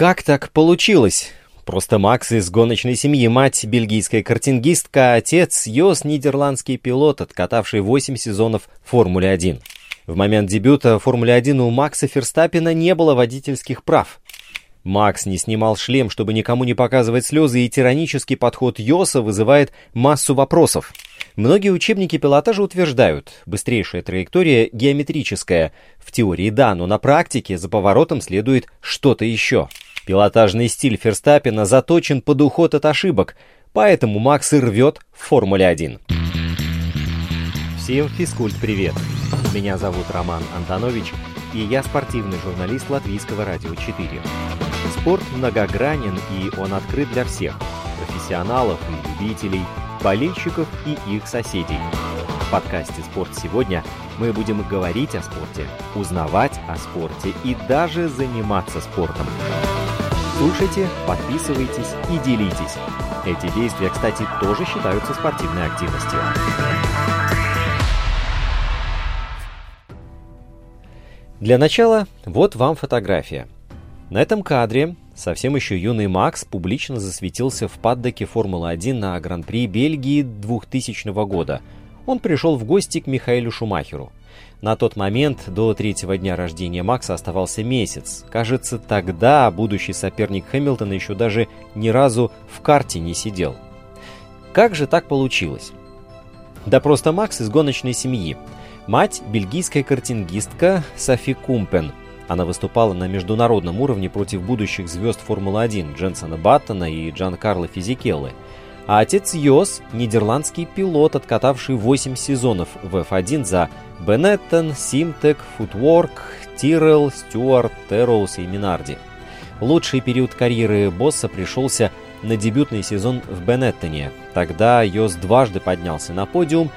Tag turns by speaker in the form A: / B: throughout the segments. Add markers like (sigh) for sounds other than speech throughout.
A: Как так получилось? Просто Макс из гоночной семьи, мать бельгийская картингистка, отец Йос нидерландский пилот, откатавший 8 сезонов Формулы-1. В момент дебюта в Формуле-1 у Макса Ферстаппина не было водительских прав. Макс не снимал шлем, чтобы никому не показывать слезы, и тиранический подход Йоса вызывает массу вопросов. Многие учебники пилотажа утверждают, быстрейшая траектория геометрическая. В теории да, но на практике за поворотом следует что-то еще. Пилотажный стиль Ферстаппина заточен под уход от ошибок, поэтому Макс и рвет в Формуле-1. Всем физкульт-привет! Меня зовут Роман Антонович, и я спортивный журналист Латвийского радио 4. Спорт многогранен, и он открыт для всех – профессионалов и любителей, болельщиков и их соседей. В подкасте «Спорт сегодня» мы будем говорить о спорте, узнавать о спорте и даже заниматься спортом. Слушайте, подписывайтесь и делитесь. Эти действия, кстати, тоже считаются спортивной активностью. Для начала вот вам фотография. На этом кадре совсем еще юный Макс публично засветился в паддоке Формулы-1 на Гран-при Бельгии 2000 года. Он пришел в гости к Михаилу Шумахеру. На тот момент до третьего дня рождения Макса оставался месяц. Кажется, тогда будущий соперник Хэмилтона еще даже ни разу в карте не сидел. Как же так получилось? Да просто Макс из гоночной семьи. Мать – бельгийская картингистка Софи Кумпен. Она выступала на международном уровне против будущих звезд Формулы-1 Дженсона Баттона и Джан Карло Физикеллы – а отец Йос – нидерландский пилот, откатавший 8 сезонов в F1 за Бенеттон, Симтек, Футворк, Тирел, Стюарт, Терроус и Минарди. Лучший период карьеры босса пришелся на дебютный сезон в Бенеттоне. Тогда Йос дважды поднялся на подиум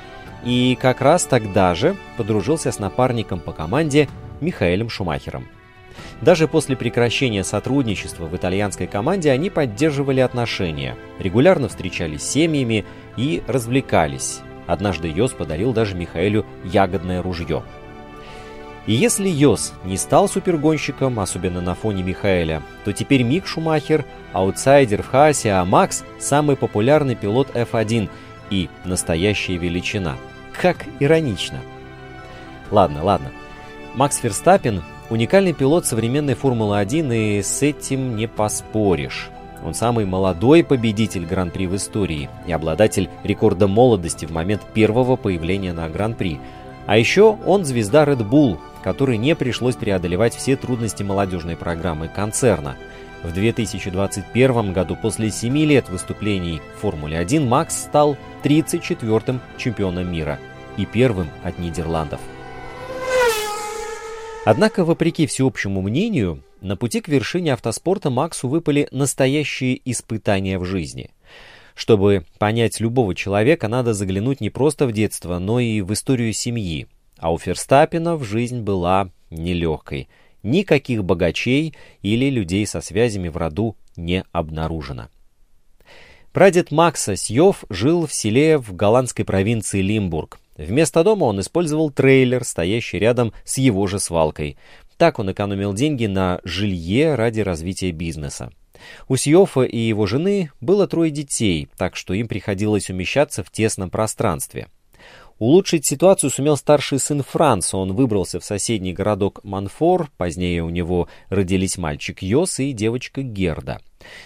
A: и как раз тогда же подружился с напарником по команде Михаэлем Шумахером. Даже после прекращения сотрудничества в итальянской команде они поддерживали отношения, регулярно встречались с семьями и развлекались. Однажды Йос подарил даже Михаэлю ягодное ружье. И если Йос не стал супергонщиком, особенно на фоне Михаэля, то теперь Мик Шумахер – аутсайдер в Хаасе, а Макс – самый популярный пилот F1 и настоящая величина. Как иронично. Ладно, ладно. Макс Ферстаппин Уникальный пилот современной Формулы-1, и с этим не поспоришь. Он самый молодой победитель Гран-при в истории и обладатель рекорда молодости в момент первого появления на Гран-при. А еще он звезда Red Bull, которой не пришлось преодолевать все трудности молодежной программы концерна. В 2021 году, после 7 лет выступлений в Формуле-1, Макс стал 34-м чемпионом мира и первым от Нидерландов. Однако, вопреки всеобщему мнению, на пути к вершине автоспорта Максу выпали настоящие испытания в жизни. Чтобы понять любого человека, надо заглянуть не просто в детство, но и в историю семьи. А у Ферстаппина в жизнь была нелегкой. Никаких богачей или людей со связями в роду не обнаружено. Прадед Макса Сьев жил в селе в голландской провинции Лимбург. Вместо дома он использовал трейлер, стоящий рядом с его же свалкой. Так он экономил деньги на жилье ради развития бизнеса. У Сьофа и его жены было трое детей, так что им приходилось умещаться в тесном пространстве. Улучшить ситуацию сумел старший сын Франца. Он выбрался в соседний городок Манфор, позднее у него родились мальчик Йос и девочка Герда.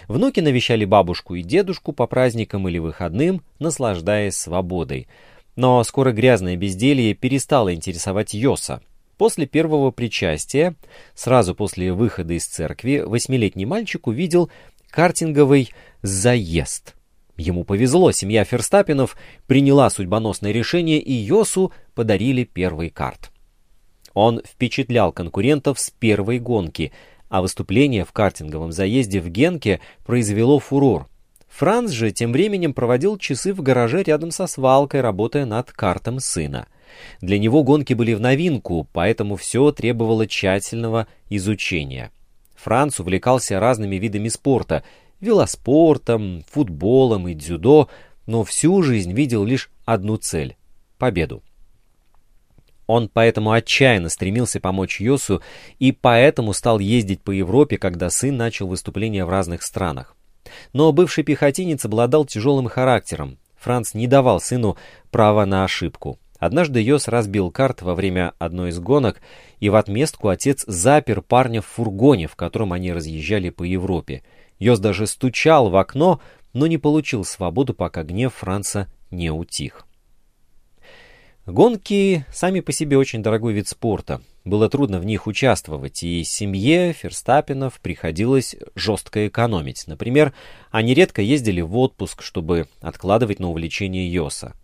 A: Внуки навещали бабушку и дедушку по праздникам или выходным, наслаждаясь свободой. Но скоро грязное безделье перестало интересовать Йоса. После первого причастия, сразу после выхода из церкви, восьмилетний мальчик увидел картинговый заезд. Ему повезло, семья Ферстаппинов приняла судьбоносное решение, и Йосу подарили первый карт. Он впечатлял конкурентов с первой гонки, а выступление в картинговом заезде в Генке произвело фурор – Франц же тем временем проводил часы в гараже рядом со свалкой, работая над картом сына. Для него гонки были в новинку, поэтому все требовало тщательного изучения. Франц увлекался разными видами спорта – велоспортом, футболом и дзюдо, но всю жизнь видел лишь одну цель – победу. Он поэтому отчаянно стремился помочь Йосу и поэтому стал ездить по Европе, когда сын начал выступления в разных странах. Но бывший пехотинец обладал тяжелым характером. Франц не давал сыну права на ошибку. Однажды Йос разбил карт во время одной из гонок, и в отместку отец запер парня в фургоне, в котором они разъезжали по Европе. Йос даже стучал в окно, но не получил свободу, пока гнев Франца не утих. Гонки сами по себе очень дорогой вид спорта. Было трудно в них участвовать, и семье Ферстаппинов приходилось жестко экономить. Например, они редко ездили в отпуск, чтобы откладывать на увлечение Йоса.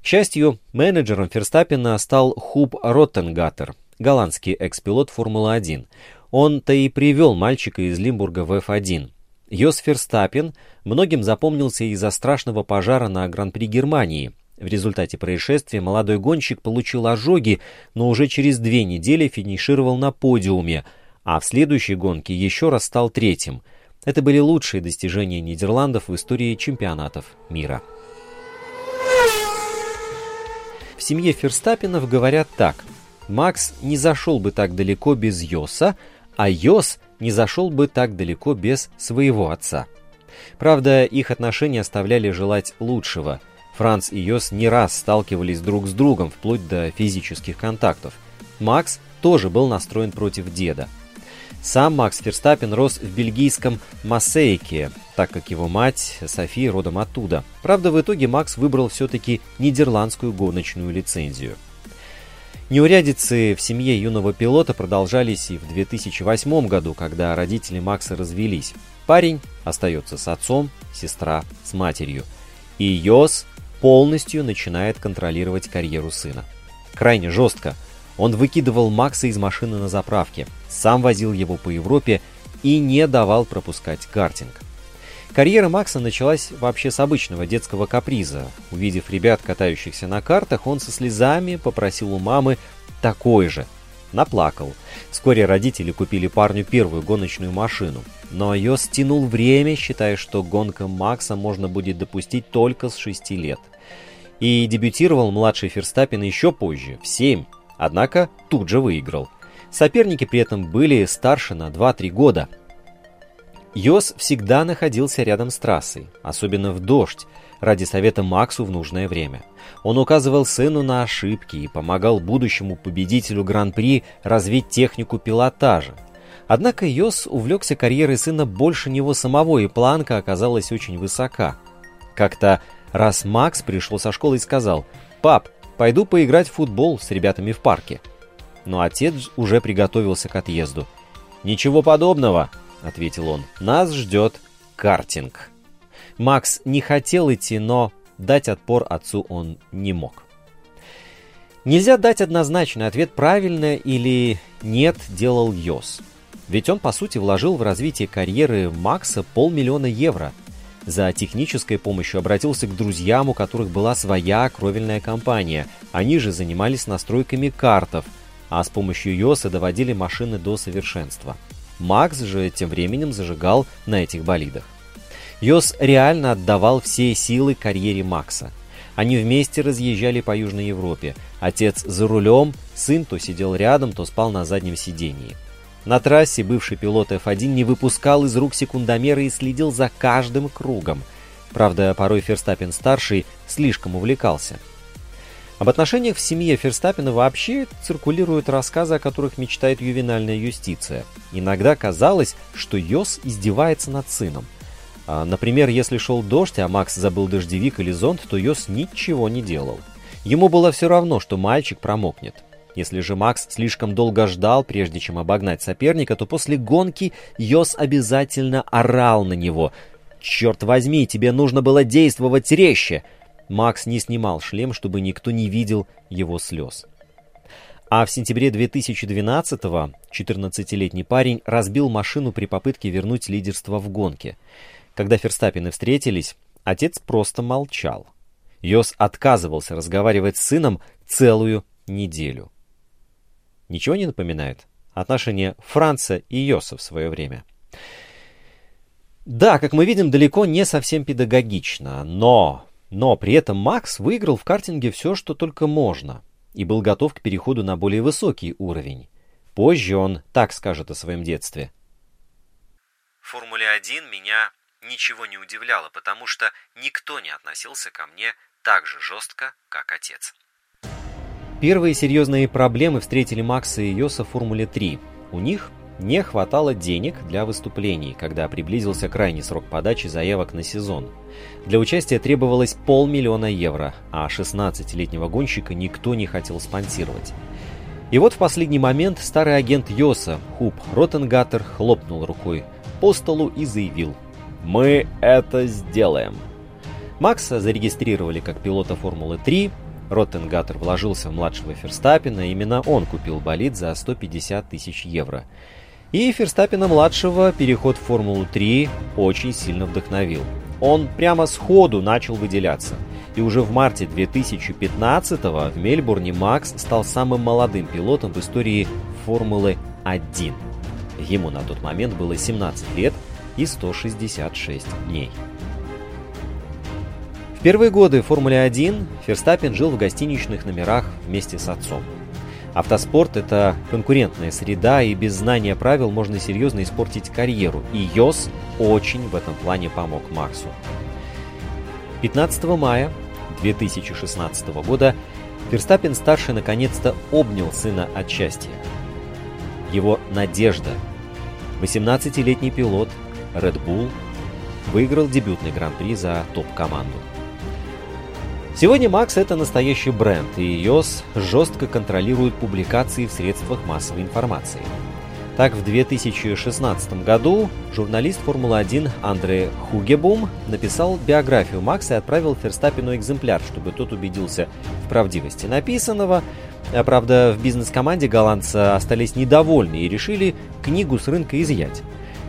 A: К счастью, менеджером Ферстаппина стал Хуб Роттенгаттер, голландский экс-пилот Формулы-1. Он-то и привел мальчика из Лимбурга в F1. Йос Ферстаппин многим запомнился из-за страшного пожара на Гран-при Германии – в результате происшествия молодой гонщик получил ожоги, но уже через две недели финишировал на подиуме, а в следующей гонке еще раз стал третьим. Это были лучшие достижения Нидерландов в истории чемпионатов мира. В семье Ферстаппинов говорят так. Макс не зашел бы так далеко без Йоса, а Йос не зашел бы так далеко без своего отца. Правда, их отношения оставляли желать лучшего – Франц и Йос не раз сталкивались друг с другом, вплоть до физических контактов. Макс тоже был настроен против деда. Сам Макс Ферстаппин рос в бельгийском Массейке, так как его мать София родом оттуда. Правда, в итоге Макс выбрал все-таки нидерландскую гоночную лицензию. Неурядицы в семье юного пилота продолжались и в 2008 году, когда родители Макса развелись. Парень остается с отцом, сестра с матерью. И Йос полностью начинает контролировать карьеру сына. Крайне жестко. Он выкидывал Макса из машины на заправке, сам возил его по Европе и не давал пропускать картинг. Карьера Макса началась вообще с обычного детского каприза. Увидев ребят, катающихся на картах, он со слезами попросил у мамы такой же. Наплакал. Вскоре родители купили парню первую гоночную машину. Но ее стянул время, считая, что гонка Макса можно будет допустить только с 6 лет – и дебютировал младший Ферстаппин еще позже, в 7, однако тут же выиграл. Соперники при этом были старше на 2-3 года. Йос всегда находился рядом с трассой, особенно в дождь, ради совета Максу в нужное время. Он указывал сыну на ошибки и помогал будущему победителю Гран-при развить технику пилотажа. Однако Йос увлекся карьерой сына больше него самого, и планка оказалась очень высока. Как-то раз Макс пришел со школы и сказал «Пап, пойду поиграть в футбол с ребятами в парке». Но отец уже приготовился к отъезду. «Ничего подобного», — ответил он, — «нас ждет картинг». Макс не хотел идти, но дать отпор отцу он не мог. Нельзя дать однозначный ответ, правильно или нет делал Йос. Ведь он, по сути, вложил в развитие карьеры Макса полмиллиона евро – за технической помощью обратился к друзьям, у которых была своя кровельная компания. Они же занимались настройками картов, а с помощью Йоса доводили машины до совершенства. Макс же тем временем зажигал на этих болидах. Йос реально отдавал все силы карьере Макса. Они вместе разъезжали по Южной Европе. Отец за рулем, сын то сидел рядом, то спал на заднем сидении. На трассе бывший пилот F1 не выпускал из рук секундомера и следил за каждым кругом. Правда, порой Ферстаппин-старший слишком увлекался. Об отношениях в семье Ферстаппина вообще циркулируют рассказы, о которых мечтает ювенальная юстиция. Иногда казалось, что Йос издевается над сыном. А, например, если шел дождь, а Макс забыл дождевик или зонт, то Йос ничего не делал. Ему было все равно, что мальчик промокнет. Если же Макс слишком долго ждал, прежде чем обогнать соперника, то после гонки Йос обязательно орал на него. «Черт возьми, тебе нужно было действовать резче!» Макс не снимал шлем, чтобы никто не видел его слез. А в сентябре 2012-го 14-летний парень разбил машину при попытке вернуть лидерство в гонке. Когда Ферстаппины встретились, отец просто молчал. Йос отказывался разговаривать с сыном целую неделю. Ничего не напоминает? Отношения Франца и Йоса в свое время. Да, как мы видим, далеко не совсем педагогично, но... Но при этом Макс выиграл в картинге все, что только можно. и был готов к переходу на более высокий уровень. Позже он так скажет о своем детстве.
B: В Формуле-1 меня ничего не удивляло, потому что никто не относился ко мне так же жестко, как отец.
A: Первые серьезные проблемы встретили Макса и Йоса в Формуле-3. У них не хватало денег для выступлений, когда приблизился крайний срок подачи заявок на сезон. Для участия требовалось полмиллиона евро, а 16-летнего гонщика никто не хотел спонсировать. И вот в последний момент старый агент Йоса, Хуб Ротенгаттер, хлопнул рукой по столу и заявил «Мы это сделаем». Макса зарегистрировали как пилота Формулы-3, Роттенгаттер вложился в младшего Ферстаппина, именно он купил болид за 150 тысяч евро. И Ферстаппина-младшего переход в Формулу-3 очень сильно вдохновил. Он прямо сходу начал выделяться. И уже в марте 2015-го в Мельбурне Макс стал самым молодым пилотом в истории Формулы-1. Ему на тот момент было 17 лет и 166 дней. Первые годы Формулы-1 Ферстаппин жил в гостиничных номерах вместе с отцом. Автоспорт – это конкурентная среда, и без знания правил можно серьезно испортить карьеру, и Йос очень в этом плане помог Максу. 15 мая 2016 года Ферстаппин-старший наконец-то обнял сына от счастья. Его надежда, 18-летний пилот Red Bull, выиграл дебютный гран-при за топ-команду. Сегодня Макс это настоящий бренд, и iOS жестко контролирует публикации в средствах массовой информации. Так, в 2016 году журналист Формулы-1 Андре Хугебум написал биографию Макса и отправил Ферстаппину экземпляр, чтобы тот убедился в правдивости написанного. А, правда, в бизнес-команде голландца остались недовольны и решили книгу с рынка изъять.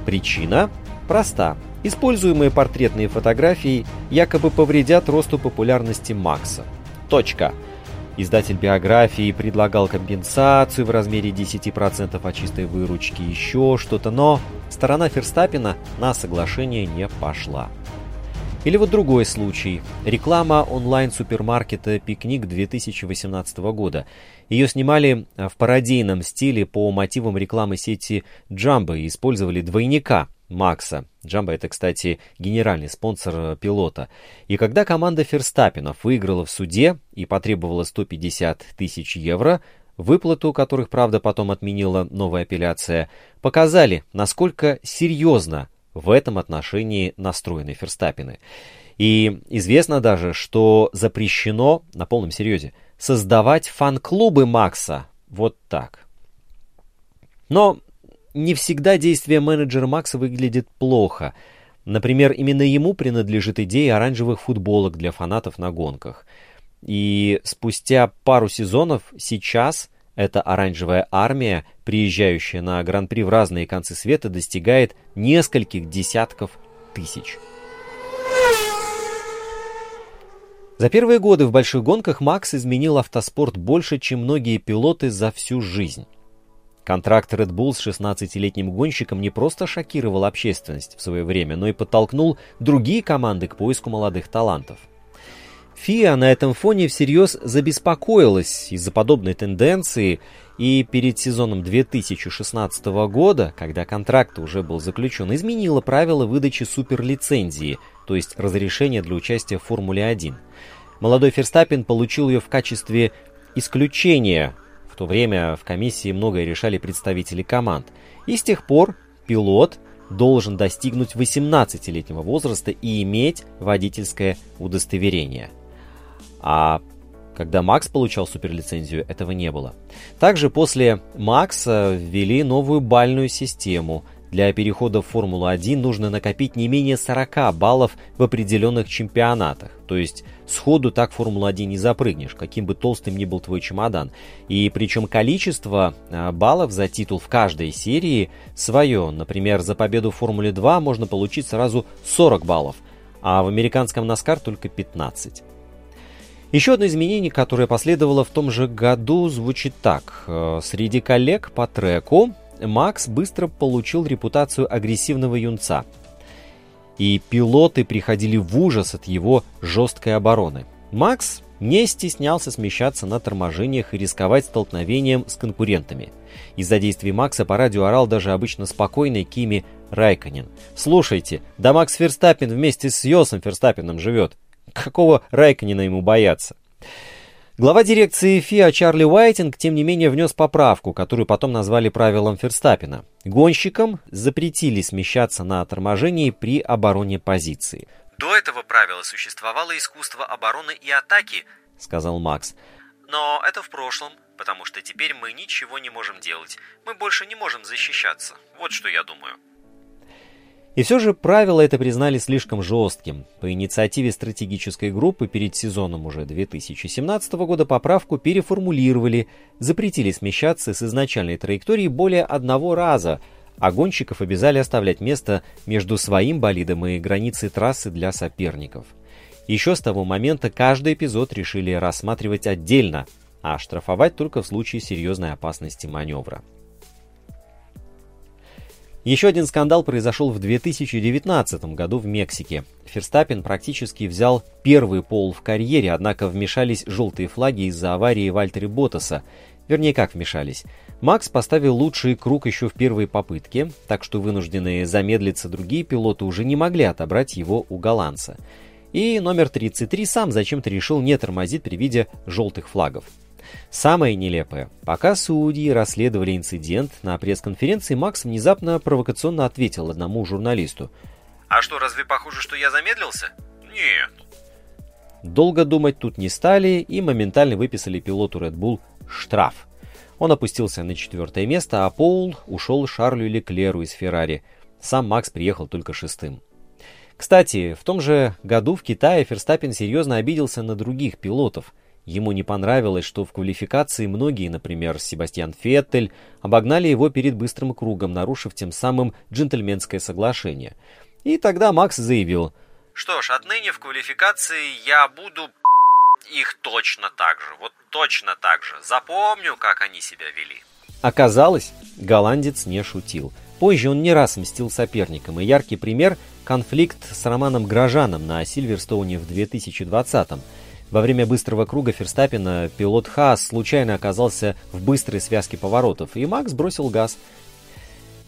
A: Причина проста. Используемые портретные фотографии якобы повредят росту популярности Макса. Точка. Издатель биографии предлагал компенсацию в размере 10% от чистой выручки, еще что-то, но сторона Ферстаппина на соглашение не пошла. Или вот другой случай. Реклама онлайн-супермаркета «Пикник» 2018 года. Ее снимали в пародийном стиле по мотивам рекламы сети Jumbo и использовали двойника Макса. Джамбо это, кстати, генеральный спонсор э, пилота. И когда команда Ферстаппинов выиграла в суде и потребовала 150 тысяч евро, выплату которых, правда, потом отменила новая апелляция, показали, насколько серьезно в этом отношении настроены Ферстаппины. И известно даже, что запрещено, на полном серьезе, создавать фан-клубы Макса вот так. Но не всегда действие менеджера Макса выглядит плохо. Например, именно ему принадлежит идея оранжевых футболок для фанатов на гонках. И спустя пару сезонов сейчас эта оранжевая армия, приезжающая на Гран-при в разные концы света, достигает нескольких десятков тысяч. За первые годы в больших гонках Макс изменил автоспорт больше, чем многие пилоты за всю жизнь. Контракт Red Bull с 16-летним гонщиком не просто шокировал общественность в свое время, но и подтолкнул другие команды к поиску молодых талантов. ФИА на этом фоне всерьез забеспокоилась из-за подобной тенденции, и перед сезоном 2016 года, когда контракт уже был заключен, изменила правила выдачи суперлицензии, то есть разрешения для участия в Формуле-1. Молодой Ферстаппин получил ее в качестве исключения в то время в комиссии многое решали представители команд. И с тех пор пилот должен достигнуть 18-летнего возраста и иметь водительское удостоверение. А когда Макс получал суперлицензию, этого не было. Также после Макса ввели новую бальную систему – для перехода в Формулу-1 нужно накопить не менее 40 баллов в определенных чемпионатах. То есть сходу так в Формулу-1 не запрыгнешь, каким бы толстым ни был твой чемодан. И причем количество а, баллов за титул в каждой серии свое. Например, за победу в Формуле 2 можно получить сразу 40 баллов, а в американском Наскар только 15. Еще одно изменение, которое последовало в том же году, звучит так. Э, среди коллег по треку Макс быстро получил репутацию агрессивного юнца. И пилоты приходили в ужас от его жесткой обороны. Макс не стеснялся смещаться на торможениях и рисковать столкновением с конкурентами. Из-за действий Макса по радио орал даже обычно спокойный Кими Райконен. «Слушайте, да Макс Ферстаппин вместе с Йосом Ферстаппином живет. Какого Райконена ему бояться?» Глава дирекции ФИА Чарли Уайтинг, тем не менее, внес поправку, которую потом назвали правилом Ферстаппина. Гонщикам запретили смещаться на торможении при обороне позиции.
B: До этого правила существовало искусство обороны и атаки,
A: сказал Макс.
B: Но это в прошлом, потому что теперь мы ничего не можем делать. Мы больше не можем защищаться. Вот что я думаю.
A: И все же правила это признали слишком жестким. По инициативе стратегической группы перед сезоном уже 2017 года поправку переформулировали, запретили смещаться с изначальной траектории более одного раза, а гонщиков обязали оставлять место между своим болидом и границей трассы для соперников. Еще с того момента каждый эпизод решили рассматривать отдельно, а штрафовать только в случае серьезной опасности маневра. Еще один скандал произошел в 2019 году в Мексике. Ферстаппин практически взял первый пол в карьере, однако вмешались желтые флаги из-за аварии Вальтери Ботаса. Вернее, как вмешались. Макс поставил лучший круг еще в первой попытке, так что вынужденные замедлиться другие пилоты уже не могли отобрать его у голландца. И номер 33 сам зачем-то решил не тормозить при виде желтых флагов. Самое нелепое. Пока судьи расследовали инцидент, на пресс-конференции Макс внезапно провокационно ответил одному журналисту.
B: «А что, разве похоже, что я замедлился?» «Нет».
A: Долго думать тут не стали и моментально выписали пилоту Red Bull штраф. Он опустился на четвертое место, а Поул ушел Шарлю Леклеру из Феррари. Сам Макс приехал только шестым. Кстати, в том же году в Китае Ферстаппин серьезно обиделся на других пилотов – Ему не понравилось, что в квалификации многие, например, Себастьян Феттель, обогнали его перед быстрым кругом, нарушив тем самым джентльменское соглашение. И тогда Макс заявил,
B: «Что ж, отныне в квалификации я буду (laughs) их точно так же, вот точно так же. Запомню, как они себя вели».
A: Оказалось, голландец не шутил. Позже он не раз мстил соперникам, и яркий пример – конфликт с Романом Грожаном на Сильверстоуне в 2020 -м. Во время быстрого круга Ферстаппина пилот Хаас случайно оказался в быстрой связке поворотов, и Макс бросил газ.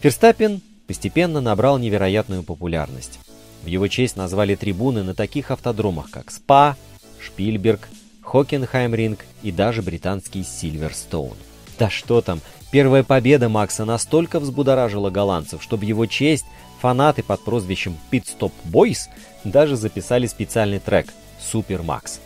A: Ферстаппен постепенно набрал невероятную популярность. В его честь назвали трибуны на таких автодромах, как СПА, Шпильберг, Хокенхаймринг и даже британский Сильверстоун. Да что там, первая победа Макса настолько взбудоражила голландцев, что в его честь фанаты под прозвищем Pit Stop Boys даже записали специальный трек «Super Max».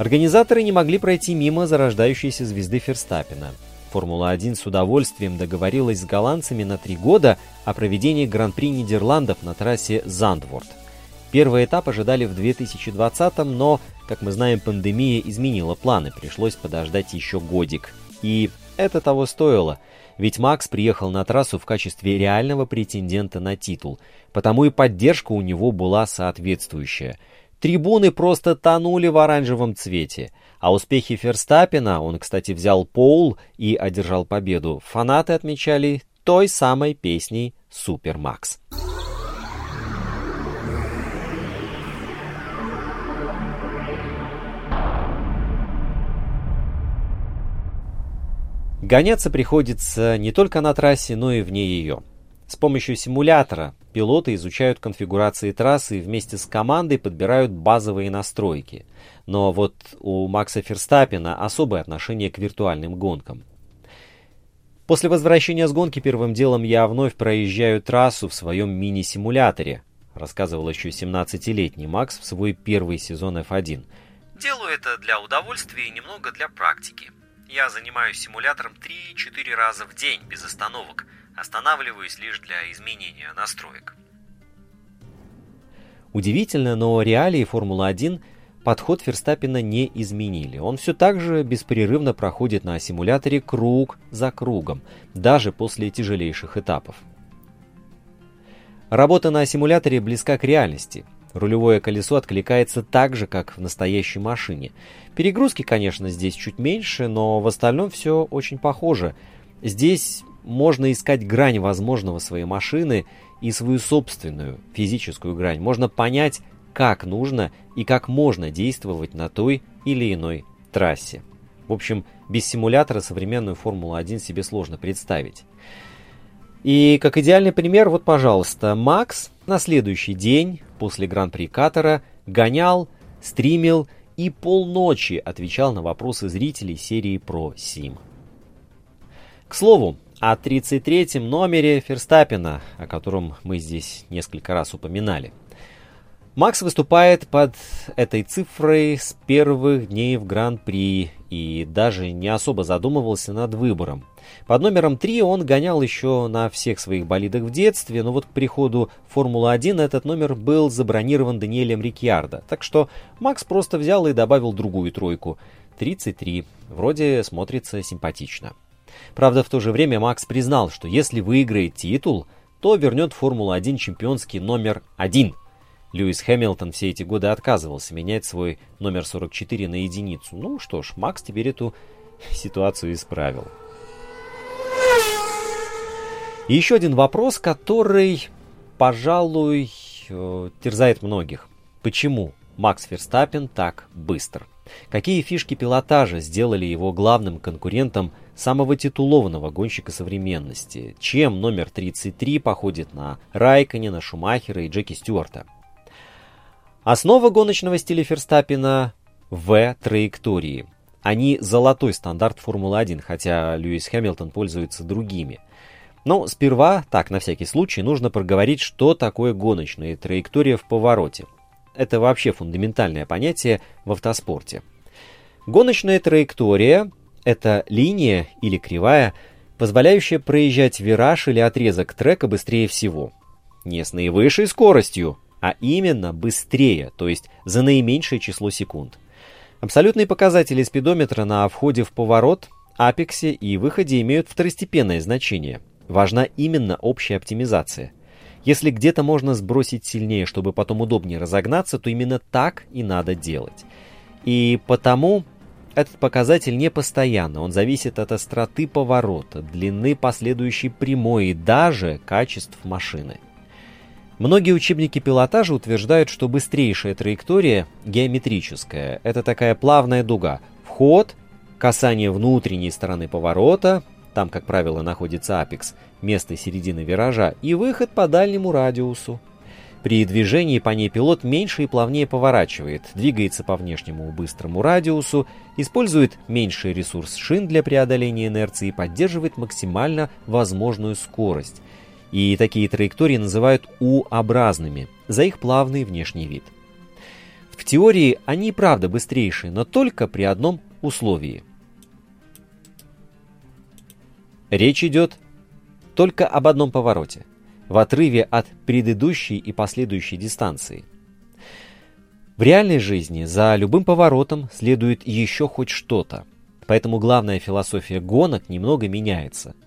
A: Организаторы не могли пройти мимо зарождающейся звезды Ферстаппена. Формула-1 с удовольствием договорилась с голландцами на три года о проведении Гран-при Нидерландов на трассе Зандворт. Первый этап ожидали в 2020-м, но, как мы знаем, пандемия изменила планы, пришлось подождать еще годик. И это того стоило, ведь Макс приехал на трассу в качестве реального претендента на титул, потому и поддержка у него была соответствующая – Трибуны просто тонули в оранжевом цвете. А успехи Ферстаппина, он, кстати, взял Поул и одержал победу, фанаты отмечали той самой песней «Супер Макс». Гоняться приходится не только на трассе, но и вне ее. С помощью симулятора пилоты изучают конфигурации трассы и вместе с командой подбирают базовые настройки. Но вот у Макса Ферстаппина особое отношение к виртуальным гонкам. После возвращения с гонки первым делом я вновь проезжаю трассу в своем мини-симуляторе, рассказывал еще 17-летний Макс в свой первый сезон F1.
B: Делаю это для удовольствия и немного для практики. Я занимаюсь симулятором 3-4 раза в день без остановок – Останавливаюсь лишь для изменения настроек.
A: Удивительно, но реалии Формулы-1 подход Ферстаппина не изменили. Он все так же беспрерывно проходит на симуляторе круг за кругом, даже после тяжелейших этапов. Работа на симуляторе близка к реальности. Рулевое колесо откликается так же, как в настоящей машине. Перегрузки, конечно, здесь чуть меньше, но в остальном все очень похоже. Здесь можно искать грань возможного своей машины и свою собственную физическую грань. Можно понять, как нужно и как можно действовать на той или иной трассе. В общем, без симулятора современную Формулу-1 себе сложно представить. И как идеальный пример, вот, пожалуйста, Макс на следующий день после Гран-при Катара гонял, стримил и полночи отвечал на вопросы зрителей серии про Сим. К слову, о 33-м номере Ферстаппина, о котором мы здесь несколько раз упоминали. Макс выступает под этой цифрой с первых дней в Гран-при и даже не особо задумывался над выбором. Под номером 3 он гонял еще на всех своих болидах в детстве, но вот к приходу Формулы-1 этот номер был забронирован Даниэлем Рикьярдо, так что Макс просто взял и добавил другую тройку. 33. Вроде смотрится симпатично. Правда, в то же время Макс признал, что если выиграет титул, то вернет Формулу-1 чемпионский номер 1 – Льюис Хэмилтон все эти годы отказывался менять свой номер 44 на единицу. Ну что ж, Макс теперь эту ситуацию исправил. И еще один вопрос, который, пожалуй, э, терзает многих. Почему Макс Ферстаппин так быстр? Какие фишки пилотажа сделали его главным конкурентом самого титулованного гонщика современности? Чем номер 33 походит на Райконена, Шумахера и Джеки Стюарта? Основа гоночного стиля Ферстаппина в траектории. Они золотой стандарт Формулы-1, хотя Льюис Хэмилтон пользуется другими. Но сперва, так на всякий случай, нужно проговорить, что такое гоночная траектория в повороте. Это вообще фундаментальное понятие в автоспорте. Гоночная траектория – это линия или кривая, позволяющая проезжать вираж или отрезок трека быстрее всего. Не с наивысшей скоростью, а именно быстрее, то есть за наименьшее число секунд. Абсолютные показатели спидометра на входе в поворот, апексе и выходе имеют второстепенное значение. Важна именно общая оптимизация. Если где-то можно сбросить сильнее, чтобы потом удобнее разогнаться, то именно так и надо делать. И потому этот показатель не постоянно, он зависит от остроты поворота, длины последующей прямой и даже качеств машины. Многие учебники пилотажа утверждают, что быстрейшая траектория геометрическая. Это такая плавная дуга. Вход, касание внутренней стороны поворота, там, как правило, находится апекс, место середины виража, и выход по дальнему радиусу. При движении по ней пилот меньше и плавнее поворачивает, двигается по внешнему быстрому радиусу, использует меньший ресурс шин для преодоления инерции и поддерживает максимально возможную скорость – и такие траектории называют U-образными за их плавный внешний вид. В теории они правда быстрейшие, но только при одном условии. Речь идет только об одном повороте, в отрыве от предыдущей и последующей дистанции. В реальной жизни за любым поворотом следует еще хоть что-то, поэтому главная философия гонок немного меняется –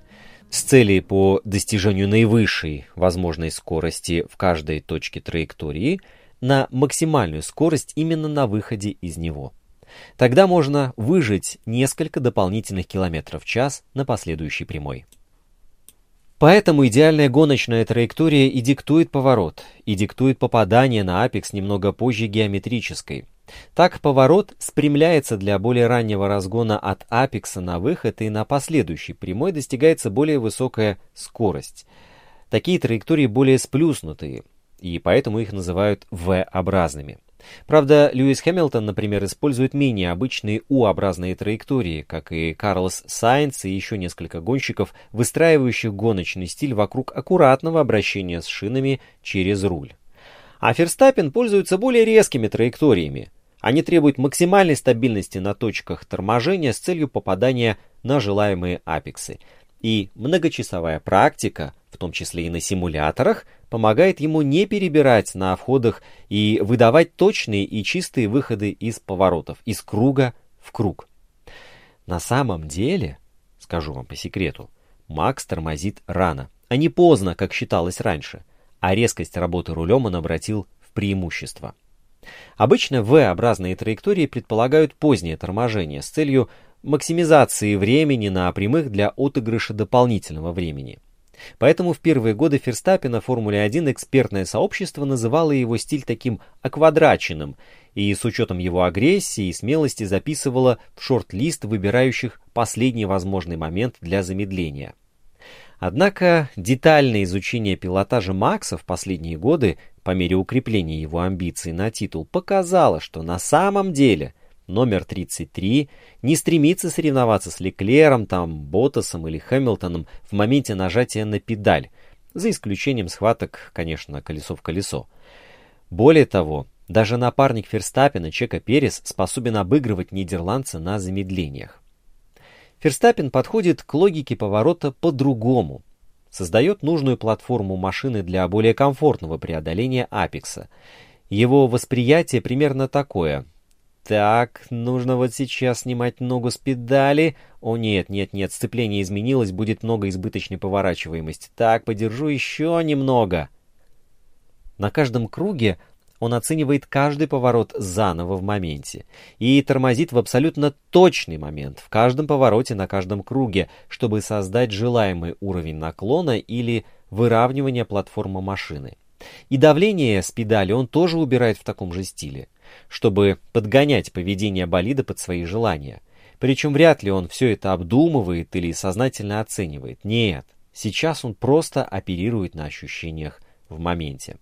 A: с целей по достижению наивысшей возможной скорости в каждой точке траектории на максимальную скорость именно на выходе из него. Тогда можно выжить несколько дополнительных километров в час на последующей прямой. Поэтому идеальная гоночная траектория и диктует поворот, и диктует попадание на апекс немного позже геометрической, так поворот спрямляется для более раннего разгона от апекса на выход и на последующий прямой достигается более высокая скорость. Такие траектории более сплюснутые, и поэтому их называют V-образными. Правда, Льюис Хэмилтон, например, использует менее обычные U-образные траектории, как и Карлос Сайнц и еще несколько гонщиков, выстраивающих гоночный стиль вокруг аккуратного обращения с шинами через руль. А Ферстаппин пользуется более резкими траекториями. Они требуют максимальной стабильности на точках торможения с целью попадания на желаемые апексы. И многочасовая практика, в том числе и на симуляторах, помогает ему не перебирать на входах и выдавать точные и чистые выходы из поворотов, из круга в круг. На самом деле, скажу вам по секрету, Макс тормозит рано, а не поздно, как считалось раньше – а резкость работы рулем он обратил в преимущество. Обычно V-образные траектории предполагают позднее торможение с целью максимизации времени на прямых для отыгрыша дополнительного времени. Поэтому в первые годы Ферстаппина в Формуле-1 экспертное сообщество называло его стиль таким оквадраченным и с учетом его агрессии и смелости записывало в шорт-лист выбирающих последний возможный момент для замедления. Однако детальное изучение пилотажа Макса в последние годы, по мере укрепления его амбиций на титул, показало, что на самом деле номер 33 не стремится соревноваться с Леклером, там, Ботасом или Хэмилтоном в моменте нажатия на педаль, за исключением схваток, конечно, колесо в колесо. Более того, даже напарник Ферстаппина Чека Перес способен обыгрывать нидерландца на замедлениях. Ферстаппин подходит к логике поворота по-другому. Создает нужную платформу машины для более комфортного преодоления апекса. Его восприятие примерно такое. Так, нужно вот сейчас снимать ногу с педали. О нет, нет, нет, сцепление изменилось, будет много избыточной поворачиваемости. Так, подержу еще немного. На каждом круге он оценивает каждый поворот заново в моменте и тормозит в абсолютно точный момент в каждом повороте на каждом круге, чтобы создать желаемый уровень наклона или выравнивания платформы машины. И давление с педали он тоже убирает в таком же стиле, чтобы подгонять поведение болида под свои желания. Причем вряд ли он все это обдумывает или сознательно оценивает. Нет, сейчас он просто оперирует на ощущениях в моменте.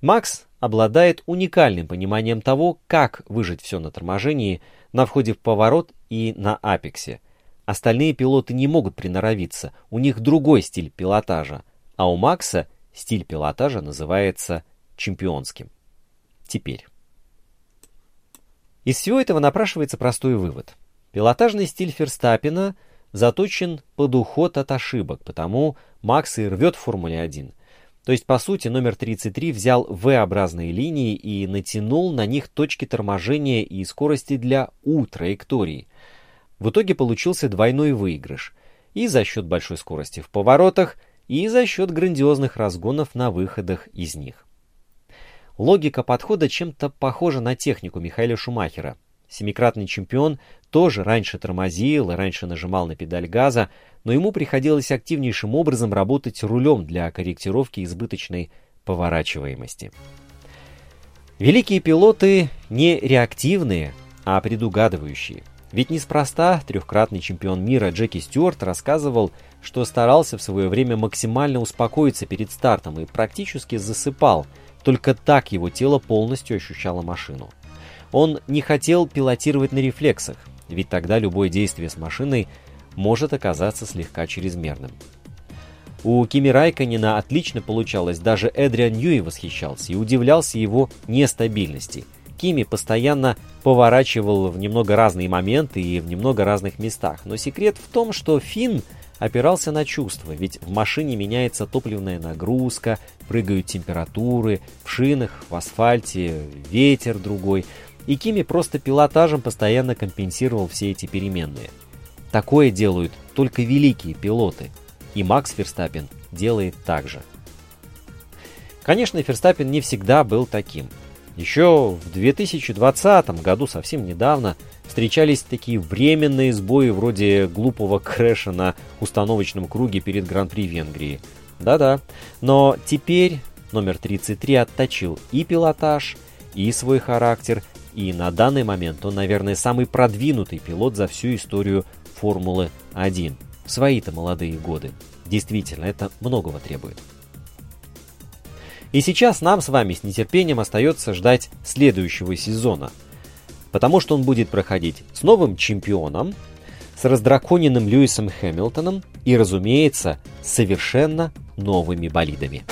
A: Макс обладает уникальным пониманием того, как выжить все на торможении, на входе в поворот и на апексе. Остальные пилоты не могут приноровиться, у них другой стиль пилотажа, а у Макса стиль пилотажа называется чемпионским. Теперь. Из всего этого напрашивается простой вывод. Пилотажный стиль Ферстаппина заточен под уход от ошибок, потому Макс и рвет в Формуле 1 – то есть, по сути, номер 33 взял V-образные линии и натянул на них точки торможения и скорости для U-траектории. В итоге получился двойной выигрыш и за счет большой скорости в поворотах, и за счет грандиозных разгонов на выходах из них. Логика подхода чем-то похожа на технику Михаила Шумахера. Семикратный чемпион тоже раньше тормозил и раньше нажимал на педаль газа, но ему приходилось активнейшим образом работать рулем для корректировки избыточной поворачиваемости. Великие пилоты не реактивные, а предугадывающие. Ведь неспроста трехкратный чемпион мира Джеки Стюарт рассказывал, что старался в свое время максимально успокоиться перед стартом и практически засыпал, только так его тело полностью ощущало машину. Он не хотел пилотировать на рефлексах, ведь тогда любое действие с машиной может оказаться слегка чрезмерным. У Кими Райканина отлично получалось, даже Эдриан Ньюи восхищался и удивлялся его нестабильности. Кими постоянно поворачивал в немного разные моменты и в немного разных местах, но секрет в том, что Финн опирался на чувства, ведь в машине меняется топливная нагрузка, прыгают температуры, в шинах, в асфальте, ветер другой, и Кими просто пилотажем постоянно компенсировал все эти переменные – Такое делают только великие пилоты. И Макс Ферстаппин делает так же. Конечно, Ферстаппин не всегда был таким. Еще в 2020 году, совсем недавно, встречались такие временные сбои вроде глупого крэша на установочном круге перед Гран-при Венгрии. Да-да, но теперь номер 33 отточил и пилотаж, и свой характер, и на данный момент он, наверное, самый продвинутый пилот за всю историю Формулы-1 в свои-то молодые годы. Действительно, это многого требует. И сейчас нам с вами с нетерпением остается ждать следующего сезона, потому что он будет проходить с новым чемпионом, с раздраконенным Льюисом Хэмилтоном и, разумеется, совершенно новыми болидами.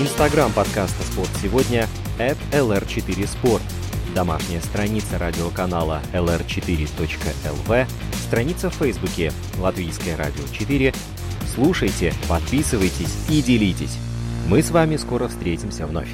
A: Инстаграм подкаста «Спорт сегодня» at lr4sport – домашняя страница радиоканала lr4.lv, страница в Фейсбуке «Латвийское радио 4». Слушайте, подписывайтесь и делитесь. Мы с вами скоро встретимся вновь.